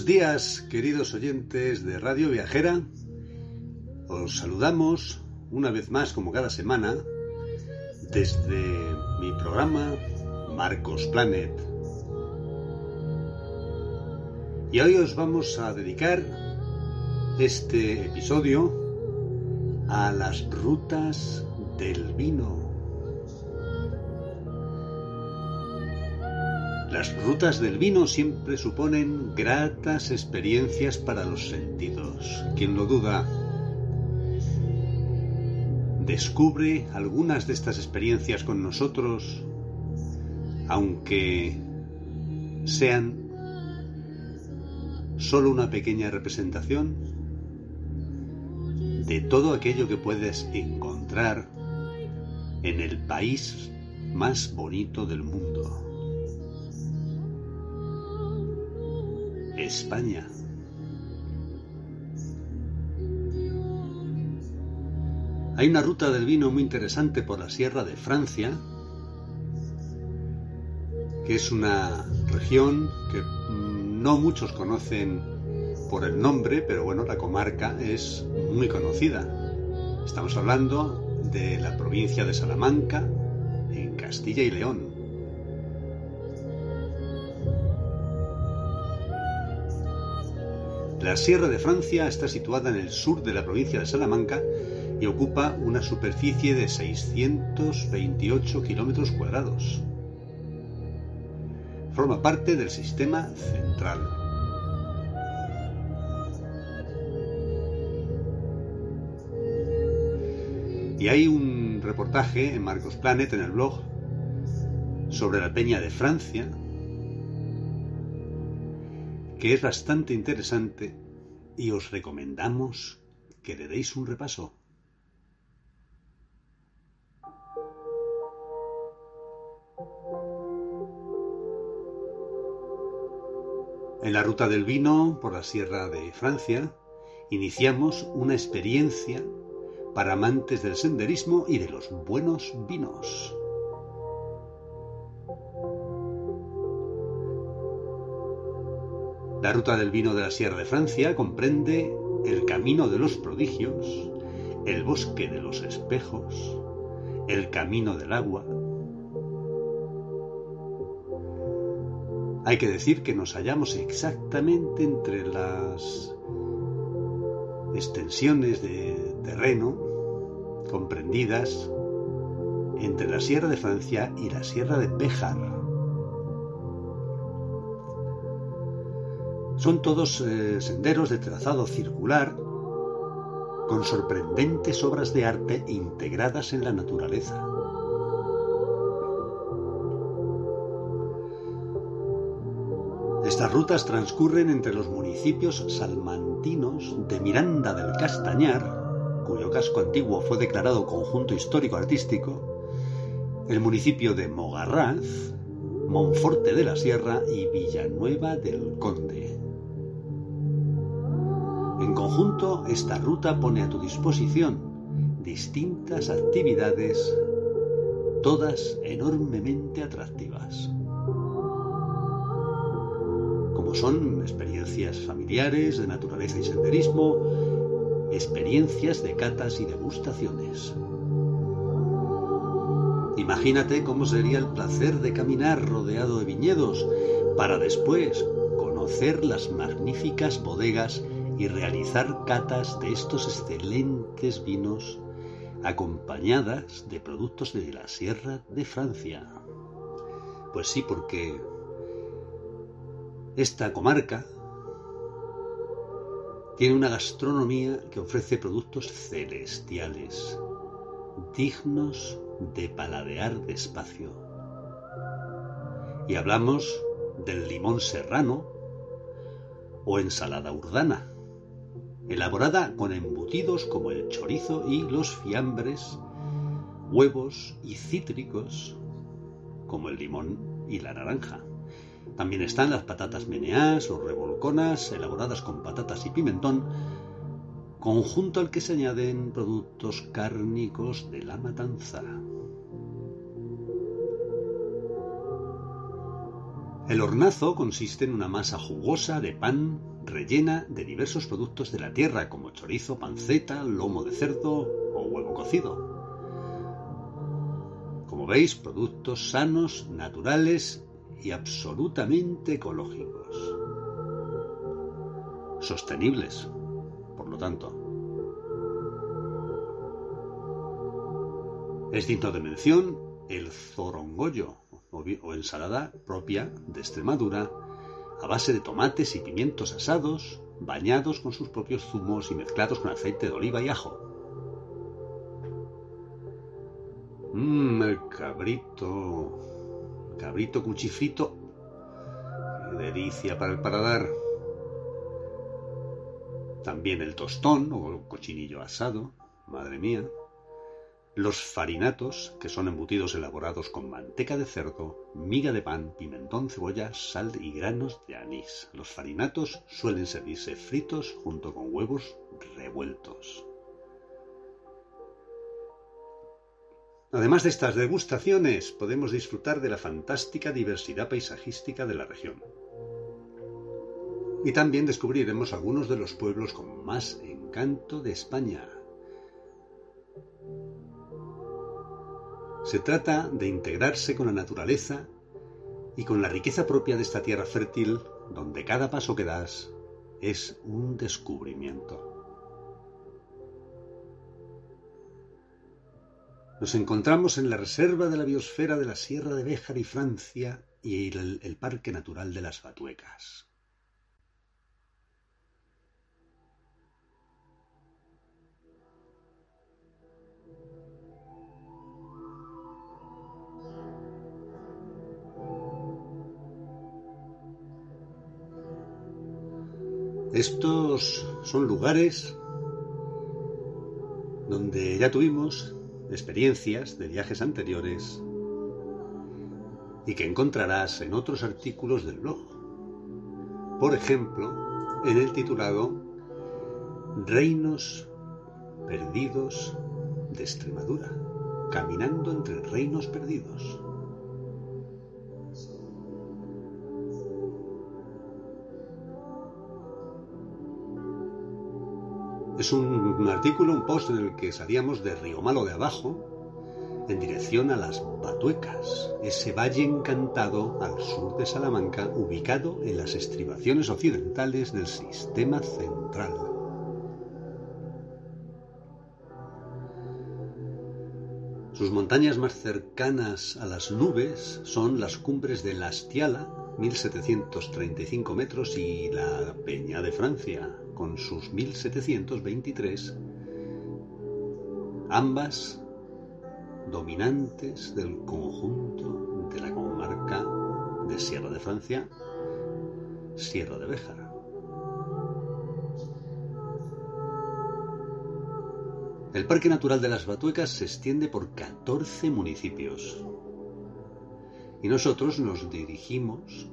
Buenos días, queridos oyentes de Radio Viajera. Os saludamos una vez más, como cada semana, desde mi programa Marcos Planet. Y hoy os vamos a dedicar este episodio a las rutas del vino. Las rutas del vino siempre suponen gratas experiencias para los sentidos. ¿Quién lo duda? Descubre algunas de estas experiencias con nosotros, aunque sean solo una pequeña representación de todo aquello que puedes encontrar en el país más bonito del mundo. España. Hay una ruta del vino muy interesante por la Sierra de Francia, que es una región que no muchos conocen por el nombre, pero bueno, la comarca es muy conocida. Estamos hablando de la provincia de Salamanca, en Castilla y León. La Sierra de Francia está situada en el sur de la provincia de Salamanca y ocupa una superficie de 628 kilómetros cuadrados. Forma parte del sistema central. Y hay un reportaje en Marcos Planet en el blog sobre la Peña de Francia, que es bastante interesante y os recomendamos que le deis un repaso. En la ruta del vino por la Sierra de Francia iniciamos una experiencia para amantes del senderismo y de los buenos vinos. La ruta del vino de la Sierra de Francia comprende el Camino de los Prodigios, el Bosque de los Espejos, el Camino del Agua. Hay que decir que nos hallamos exactamente entre las extensiones de terreno comprendidas entre la Sierra de Francia y la Sierra de Béjar. Son todos eh, senderos de trazado circular con sorprendentes obras de arte integradas en la naturaleza. Estas rutas transcurren entre los municipios salmantinos de Miranda del Castañar, cuyo casco antiguo fue declarado conjunto histórico-artístico, el municipio de Mogarraz, Monforte de la Sierra y Villanueva del Conde. En conjunto, esta ruta pone a tu disposición distintas actividades, todas enormemente atractivas, como son experiencias familiares de naturaleza y senderismo, experiencias de catas y degustaciones. Imagínate cómo sería el placer de caminar rodeado de viñedos para después conocer las magníficas bodegas y realizar catas de estos excelentes vinos acompañadas de productos de la Sierra de Francia. Pues sí, porque esta comarca Tiene una gastronomía que ofrece productos celestiales, dignos de paladear despacio. Y hablamos del limón serrano o ensalada urdana, elaborada con embutidos como el chorizo y los fiambres, huevos y cítricos como el limón y la naranja. También están las patatas meneás o revolconas elaboradas con patatas y pimentón, conjunto al que se añaden productos cárnicos de la matanza. El hornazo consiste en una masa jugosa de pan rellena de diversos productos de la tierra como chorizo, panceta, lomo de cerdo o huevo cocido. Como veis, productos sanos, naturales y absolutamente ecológicos. Sostenibles, por lo tanto. Es digno de mención el zorongollo o ensalada propia de Extremadura a base de tomates y pimientos asados, bañados con sus propios zumos y mezclados con aceite de oliva y ajo. Mmm, el cabrito. Cabrito cuchifrito. Delicia para el paladar. También el tostón o el cochinillo asado. Madre mía. Los farinatos, que son embutidos elaborados con manteca de cerdo, miga de pan, pimentón, cebolla, sal y granos de anís. Los farinatos suelen servirse fritos junto con huevos revueltos. Además de estas degustaciones, podemos disfrutar de la fantástica diversidad paisajística de la región. Y también descubriremos algunos de los pueblos con más encanto de España. Se trata de integrarse con la naturaleza y con la riqueza propia de esta tierra fértil donde cada paso que das es un descubrimiento. Nos encontramos en la Reserva de la Biosfera de la Sierra de Béjar y Francia y el, el Parque Natural de las Batuecas. Estos son lugares donde ya tuvimos experiencias de viajes anteriores y que encontrarás en otros artículos del blog. Por ejemplo, en el titulado Reinos perdidos de Extremadura, caminando entre reinos perdidos. Es un artículo, un post en el que salíamos de Río Malo de abajo en dirección a las Batuecas, ese valle encantado al sur de Salamanca, ubicado en las estribaciones occidentales del sistema central. Sus montañas más cercanas a las nubes son las cumbres de la 1735 metros, y la Peña de Francia, con sus 1723, ambas dominantes del conjunto de la comarca de Sierra de Francia, Sierra de Béjar. El Parque Natural de las Batuecas se extiende por 14 municipios y nosotros nos dirigimos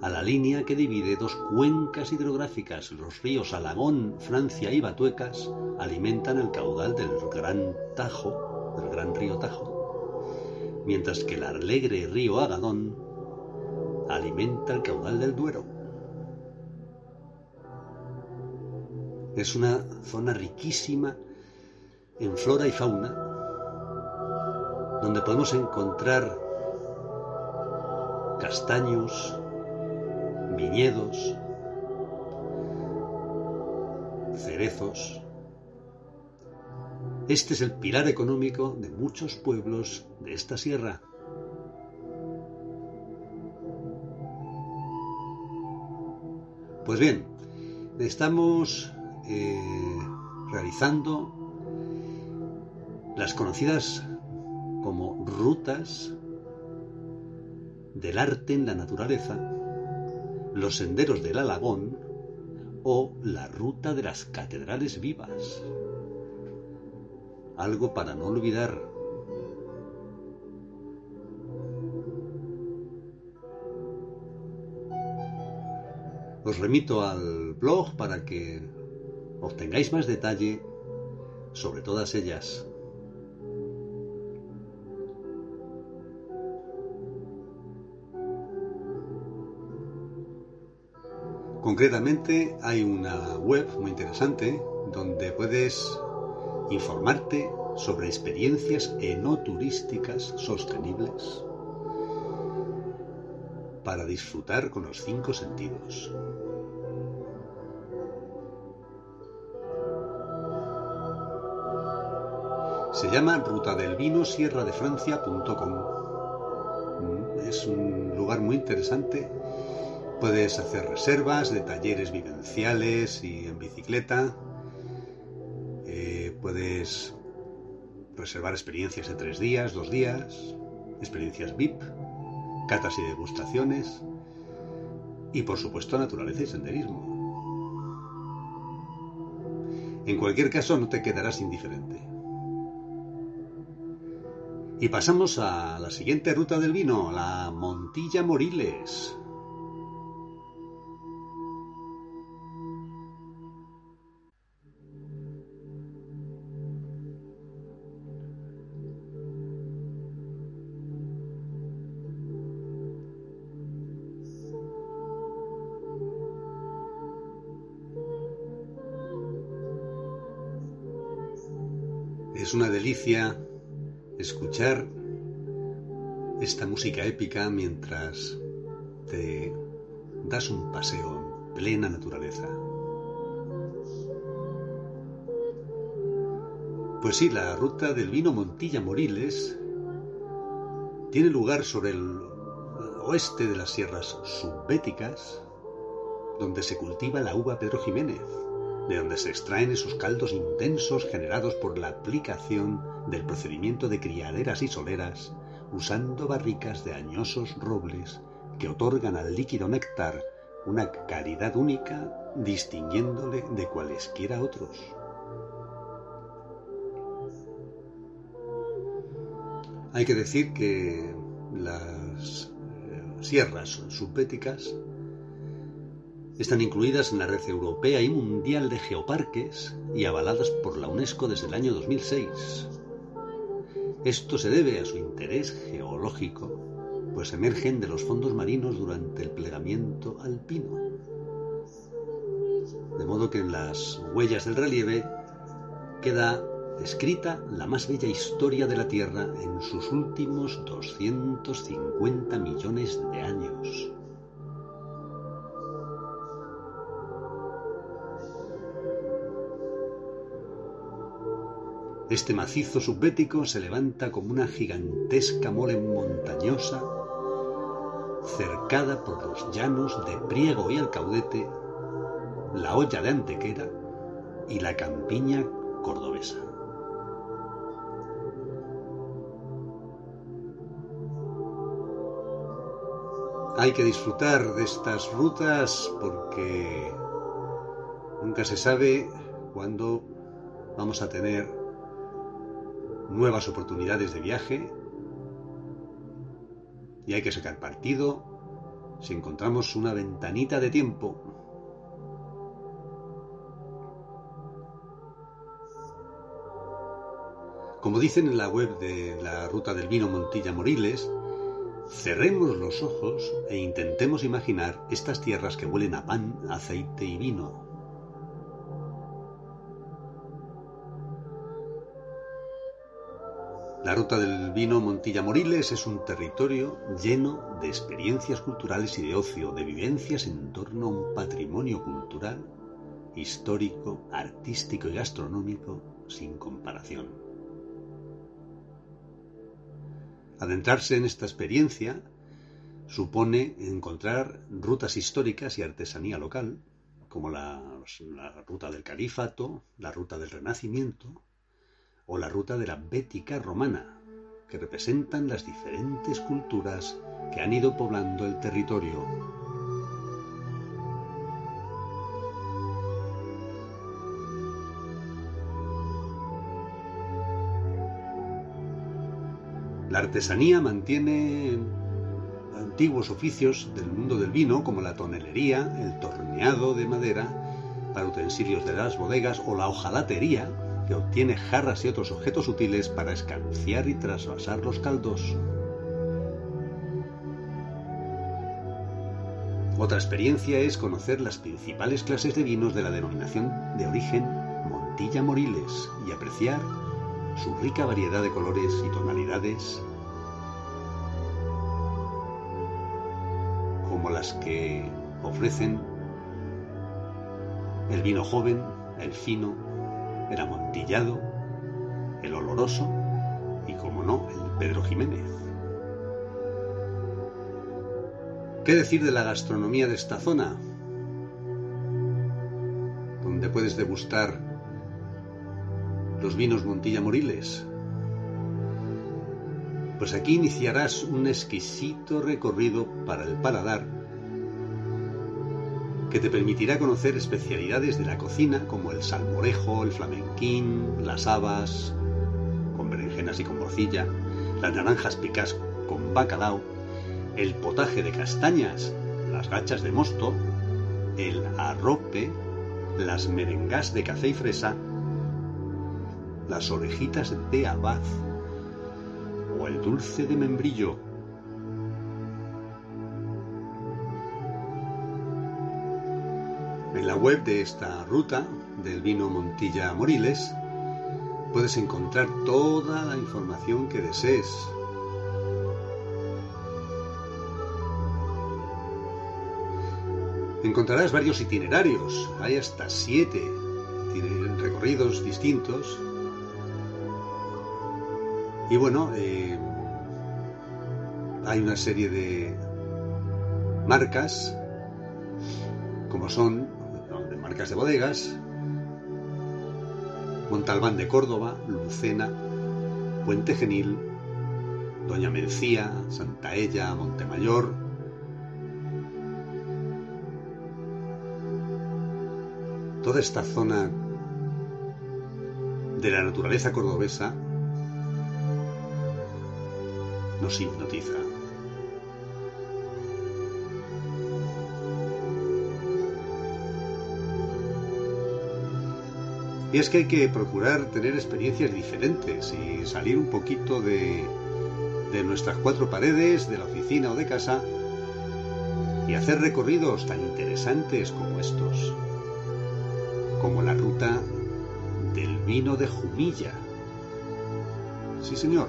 a la línea que divide dos cuencas hidrográficas, los ríos Alagón, Francia y Batuecas, alimentan el caudal del Gran Tajo, del Gran Río Tajo, mientras que el alegre río Agadón alimenta el caudal del Duero. Es una zona riquísima en flora y fauna, donde podemos encontrar castaños, viñedos, cerezos. Este es el pilar económico de muchos pueblos de esta sierra. Pues bien, estamos eh, realizando las conocidas como rutas del arte en la naturaleza, los senderos del Alagón o la ruta de las catedrales vivas. Algo para no olvidar. Os remito al blog para que obtengáis más detalle sobre todas ellas. Concretamente hay una web muy interesante donde puedes informarte sobre experiencias enoturísticas sostenibles para disfrutar con los cinco sentidos. Se llama Ruta del Vino Sierra de Francia.com. Es un lugar muy interesante Puedes hacer reservas de talleres vivenciales y en bicicleta. Eh, puedes reservar experiencias de tres días, dos días, experiencias VIP, catas y degustaciones y por supuesto naturaleza y senderismo. En cualquier caso no te quedarás indiferente. Y pasamos a la siguiente ruta del vino, la Montilla Moriles. Es una delicia escuchar esta música épica mientras te das un paseo en plena naturaleza. Pues sí, la ruta del vino Montilla Moriles tiene lugar sobre el oeste de las sierras subbéticas, donde se cultiva la uva Pedro Jiménez de donde se extraen esos caldos intensos generados por la aplicación del procedimiento de criaderas y soleras, usando barricas de añosos robles que otorgan al líquido néctar una caridad única, distinguiéndole de cualesquiera otros. Hay que decir que las eh, sierras subbéticas están incluidas en la red europea y mundial de geoparques y avaladas por la UNESCO desde el año 2006. Esto se debe a su interés geológico, pues emergen de los fondos marinos durante el plegamiento alpino. De modo que en las huellas del relieve queda escrita la más bella historia de la Tierra en sus últimos 250 millones de años. Este macizo subbético se levanta como una gigantesca mole montañosa, cercada por los llanos de Priego y Alcaudete, la olla de Antequera y la campiña cordobesa. Hay que disfrutar de estas rutas porque nunca se sabe cuándo vamos a tener nuevas oportunidades de viaje y hay que sacar partido si encontramos una ventanita de tiempo. Como dicen en la web de la Ruta del Vino Montilla Moriles, cerremos los ojos e intentemos imaginar estas tierras que huelen a pan, aceite y vino, La ruta del vino Montilla Moriles es un territorio lleno de experiencias culturales y de ocio, de vivencias en torno a un patrimonio cultural, histórico, artístico y gastronómico sin comparación. Adentrarse en esta experiencia supone encontrar rutas históricas y artesanía local, como la, la ruta del Calífato, la ruta del Renacimiento o la ruta de la Bética romana, que representan las diferentes culturas que han ido poblando el territorio. La artesanía mantiene antiguos oficios del mundo del vino como la tonelería, el torneado de madera para utensilios de las bodegas o la hojalatería que obtiene jarras y otros objetos útiles para escanciar y trasvasar los caldos. Otra experiencia es conocer las principales clases de vinos de la denominación de origen Montilla Moriles y apreciar su rica variedad de colores y tonalidades, como las que ofrecen el vino joven, el fino, el amontillado, el oloroso y, como no, el Pedro Jiménez. ¿Qué decir de la gastronomía de esta zona? Donde puedes degustar los vinos Montilla Moriles. Pues aquí iniciarás un exquisito recorrido para el paladar que te permitirá conocer especialidades de la cocina como el salmorejo, el flamenquín, las habas con berenjenas y con morcilla, las naranjas picas con bacalao, el potaje de castañas, las gachas de mosto, el arrope, las merengas de café y fresa, las orejitas de abad o el dulce de membrillo. En la web de esta ruta del vino Montilla Moriles puedes encontrar toda la información que desees. Encontrarás varios itinerarios, hay hasta siete recorridos distintos. Y bueno, eh, hay una serie de marcas, como son de bodegas, Montalbán de Córdoba, Lucena, Puente Genil, Doña Mencía, Santa Ella, Montemayor. Toda esta zona de la naturaleza cordobesa nos hipnotiza. Y es que hay que procurar tener experiencias diferentes y salir un poquito de, nuestras cuatro paredes, de la oficina o de casa, y hacer recorridos tan interesantes como estos, como la ruta del vino de Jumilla. Sí, señor.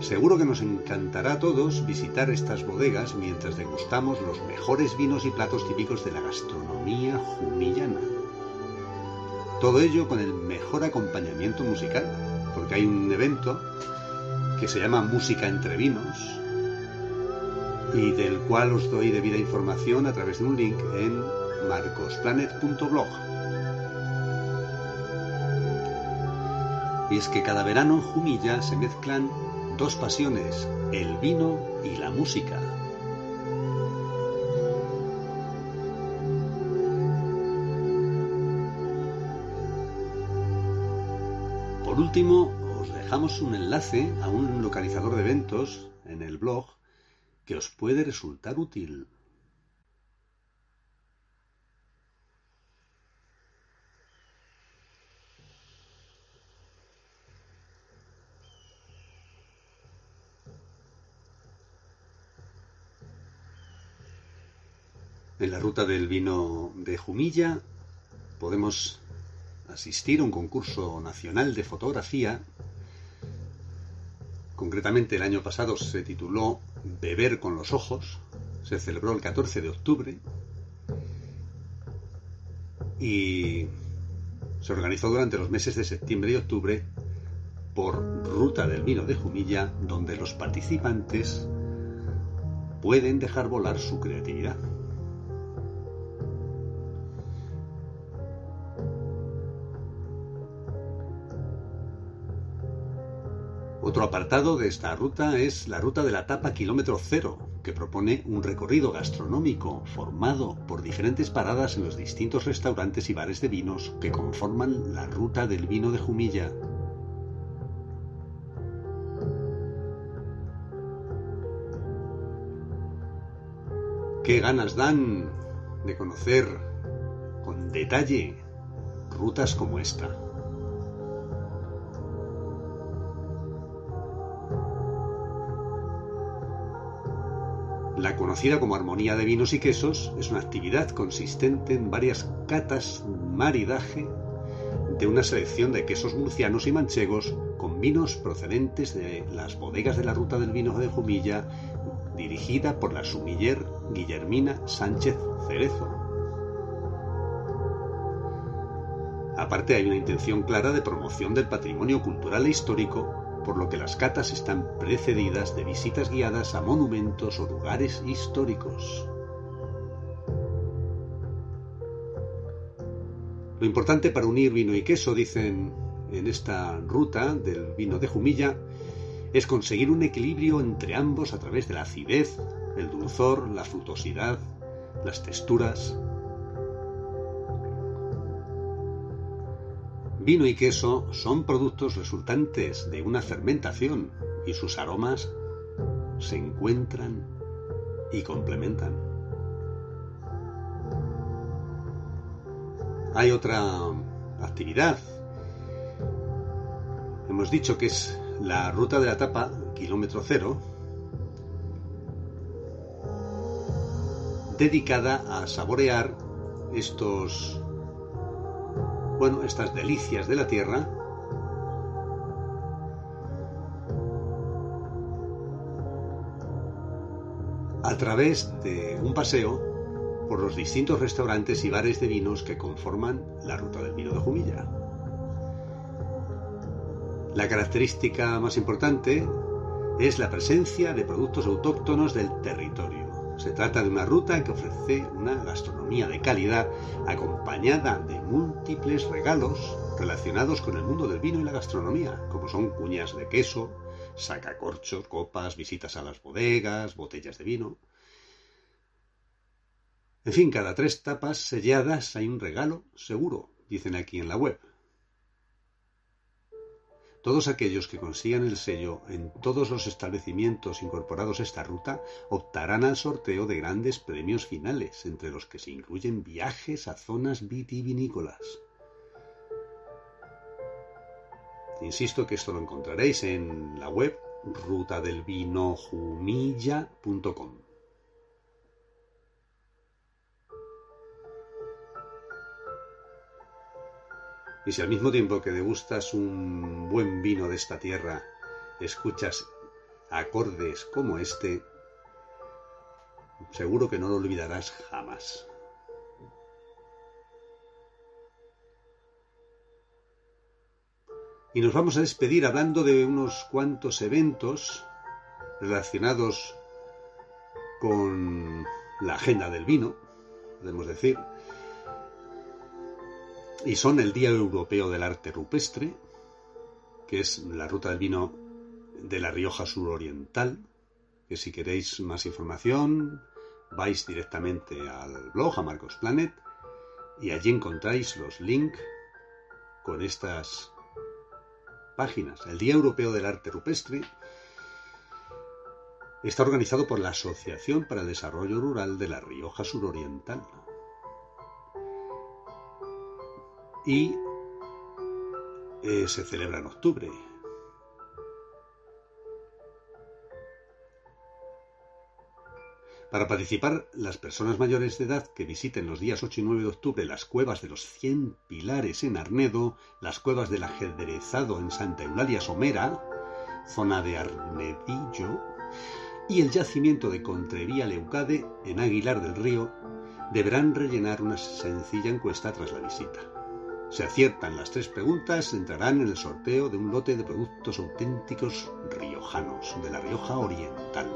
Seguro que nos encantará a todos visitar estas bodegas mientras degustamos los mejores vinos y platos típicos de la gastronomía jumillana. Todo ello con el mejor acompañamiento musical, porque hay un evento que se llama Música entre Vinos y del cual os doy debida información a través de un link en marcosplanet.blog. Y es que cada verano en Jumilla se mezclan dos pasiones, el vino y la música. Último, os dejamos un enlace a un localizador de eventos en el blog que os puede resultar útil. En la ruta del vino de Jumilla podemos asistir a un concurso nacional de fotografía. Concretamente el año pasado se tituló Beber con los ojos. Se celebró el 14 de octubre y se organizó durante los meses de septiembre y octubre por Ruta del Vino de Jumilla, donde los participantes pueden dejar volar su creatividad. Otro apartado de esta ruta es la ruta de la tapa kilómetro cero, que propone un recorrido gastronómico formado por diferentes paradas en los distintos restaurantes y bares de vinos que conforman la ruta del vino de Jumilla. Qué ganas dan de conocer con detalle rutas como esta. La conocida como armonía de vinos y quesos es una actividad consistente en varias catas maridaje de una selección de quesos murcianos y manchegos con vinos procedentes de las bodegas de la Ruta del Vino de Jumilla, dirigida por la sumiller Guillermina Sánchez Cerezo. Aparte hay una intención clara de promoción del patrimonio cultural e histórico por lo que las catas están precedidas de visitas guiadas a monumentos o lugares históricos. Lo importante para unir vino y queso, dicen en esta ruta del vino de Jumilla, es conseguir un equilibrio entre ambos a través de la acidez, el dulzor, la frutosidad, las texturas, Vino y queso son productos resultantes de una fermentación y sus aromas se encuentran y complementan. Hay otra actividad. Hemos dicho que es la ruta de la tapa, kilómetro cero, dedicada a saborear estos bueno, estas delicias de la tierra, a través de un paseo por los distintos restaurantes y bares de vinos que conforman la ruta del vino de Jumilla. La característica más importante es la presencia de productos autóctonos del territorio. Se trata de una ruta que ofrece una gastronomía de calidad acompañada de múltiples regalos relacionados con el mundo del vino y la gastronomía, como son cuñas de queso, sacacorchos, copas, visitas a las bodegas, botellas de vino. En fin, cada tres tapas selladas hay un regalo seguro, dicen aquí en la web. Todos aquellos que consigan el sello en todos los establecimientos incorporados a esta ruta optarán al sorteo de grandes premios finales, entre los que se incluyen viajes a zonas vitivinícolas. Insisto que esto lo encontraréis en la web rutadelvinojumilla.com. Y si al mismo tiempo que degustas un buen vino de esta tierra, escuchas acordes como este, seguro que no lo olvidarás jamás. Y nos vamos a despedir hablando de unos cuantos eventos relacionados con la agenda del vino, podemos decir, y son el Día Europeo del Arte Rupestre, que es la ruta del vino de la Rioja Suroriental, que si queréis más información vais directamente al blog, a Marcos Planet, y allí encontráis los links con estas páginas. El Día Europeo del Arte Rupestre está organizado por la Asociación para el Desarrollo Rural de la Rioja Suroriental. Y eh, se celebra en octubre. Para participar, las personas mayores de edad que visiten los días 8 y 9 de octubre las cuevas de los 100 pilares en Arnedo, las cuevas del ajedrezado en Santa Eulalia Somera, zona de Arnedillo, y el yacimiento de Contrevía Leucade en Aguilar del Río, deberán rellenar una sencilla encuesta tras la visita. Se aciertan las tres preguntas, entrarán en el sorteo de un lote de productos auténticos riojanos de la Rioja Oriental.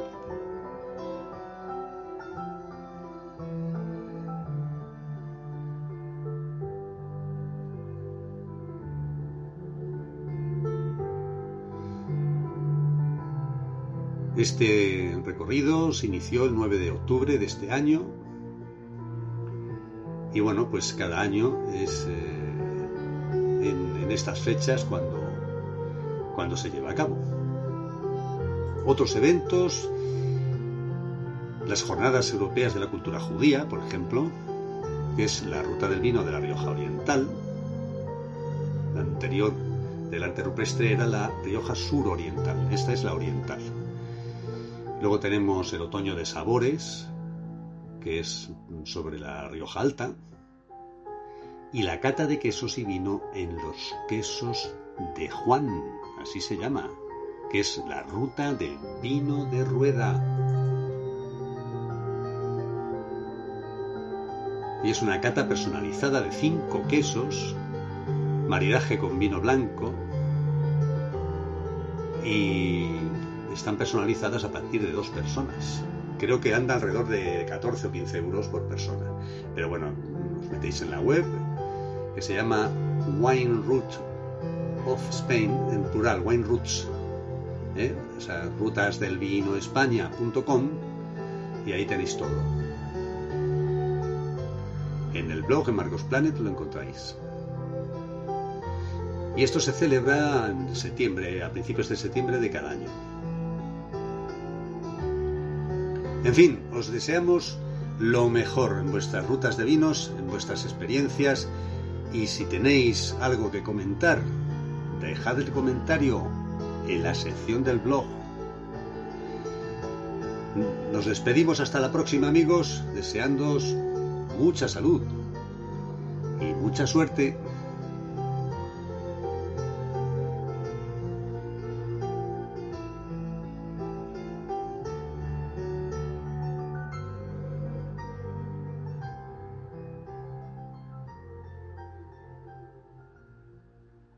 Este recorrido se inició el 9 de octubre de este año y bueno, pues cada año es eh, en, estas fechas cuando, cuando se lleva a cabo. Otros eventos, las Jornadas Europeas de la Cultura Judía, por ejemplo, que es la Ruta del Vino de la Rioja Oriental. La anterior del arte rupestre era la Rioja Suroriental, esta es la oriental. Luego tenemos el Otoño de Sabores, que es sobre la Rioja Alta, y la cata de quesos y vino en los quesos de Juan, así se llama, que es la ruta del vino de rueda. Y es una cata personalizada de cinco quesos, maridaje con vino blanco, y están personalizadas a partir de dos personas. Creo que anda alrededor de 14 o 15 euros por persona. Pero bueno, os metéis en la web, que se llama Wine Root of Spain, en plural, Wine Roots, ¿eh? o sea, rutas del vino España.com y ahí tenéis todo. En el blog en Marcos Planet lo encontráis. Y esto se celebra en septiembre, a principios de septiembre de cada año. En fin, os deseamos lo mejor en vuestras rutas de vinos, en vuestras experiencias y si tenéis algo que comentar, dejad el comentario en la sección del blog. Nos despedimos hasta la próxima amigos, deseándoos mucha salud y mucha suerte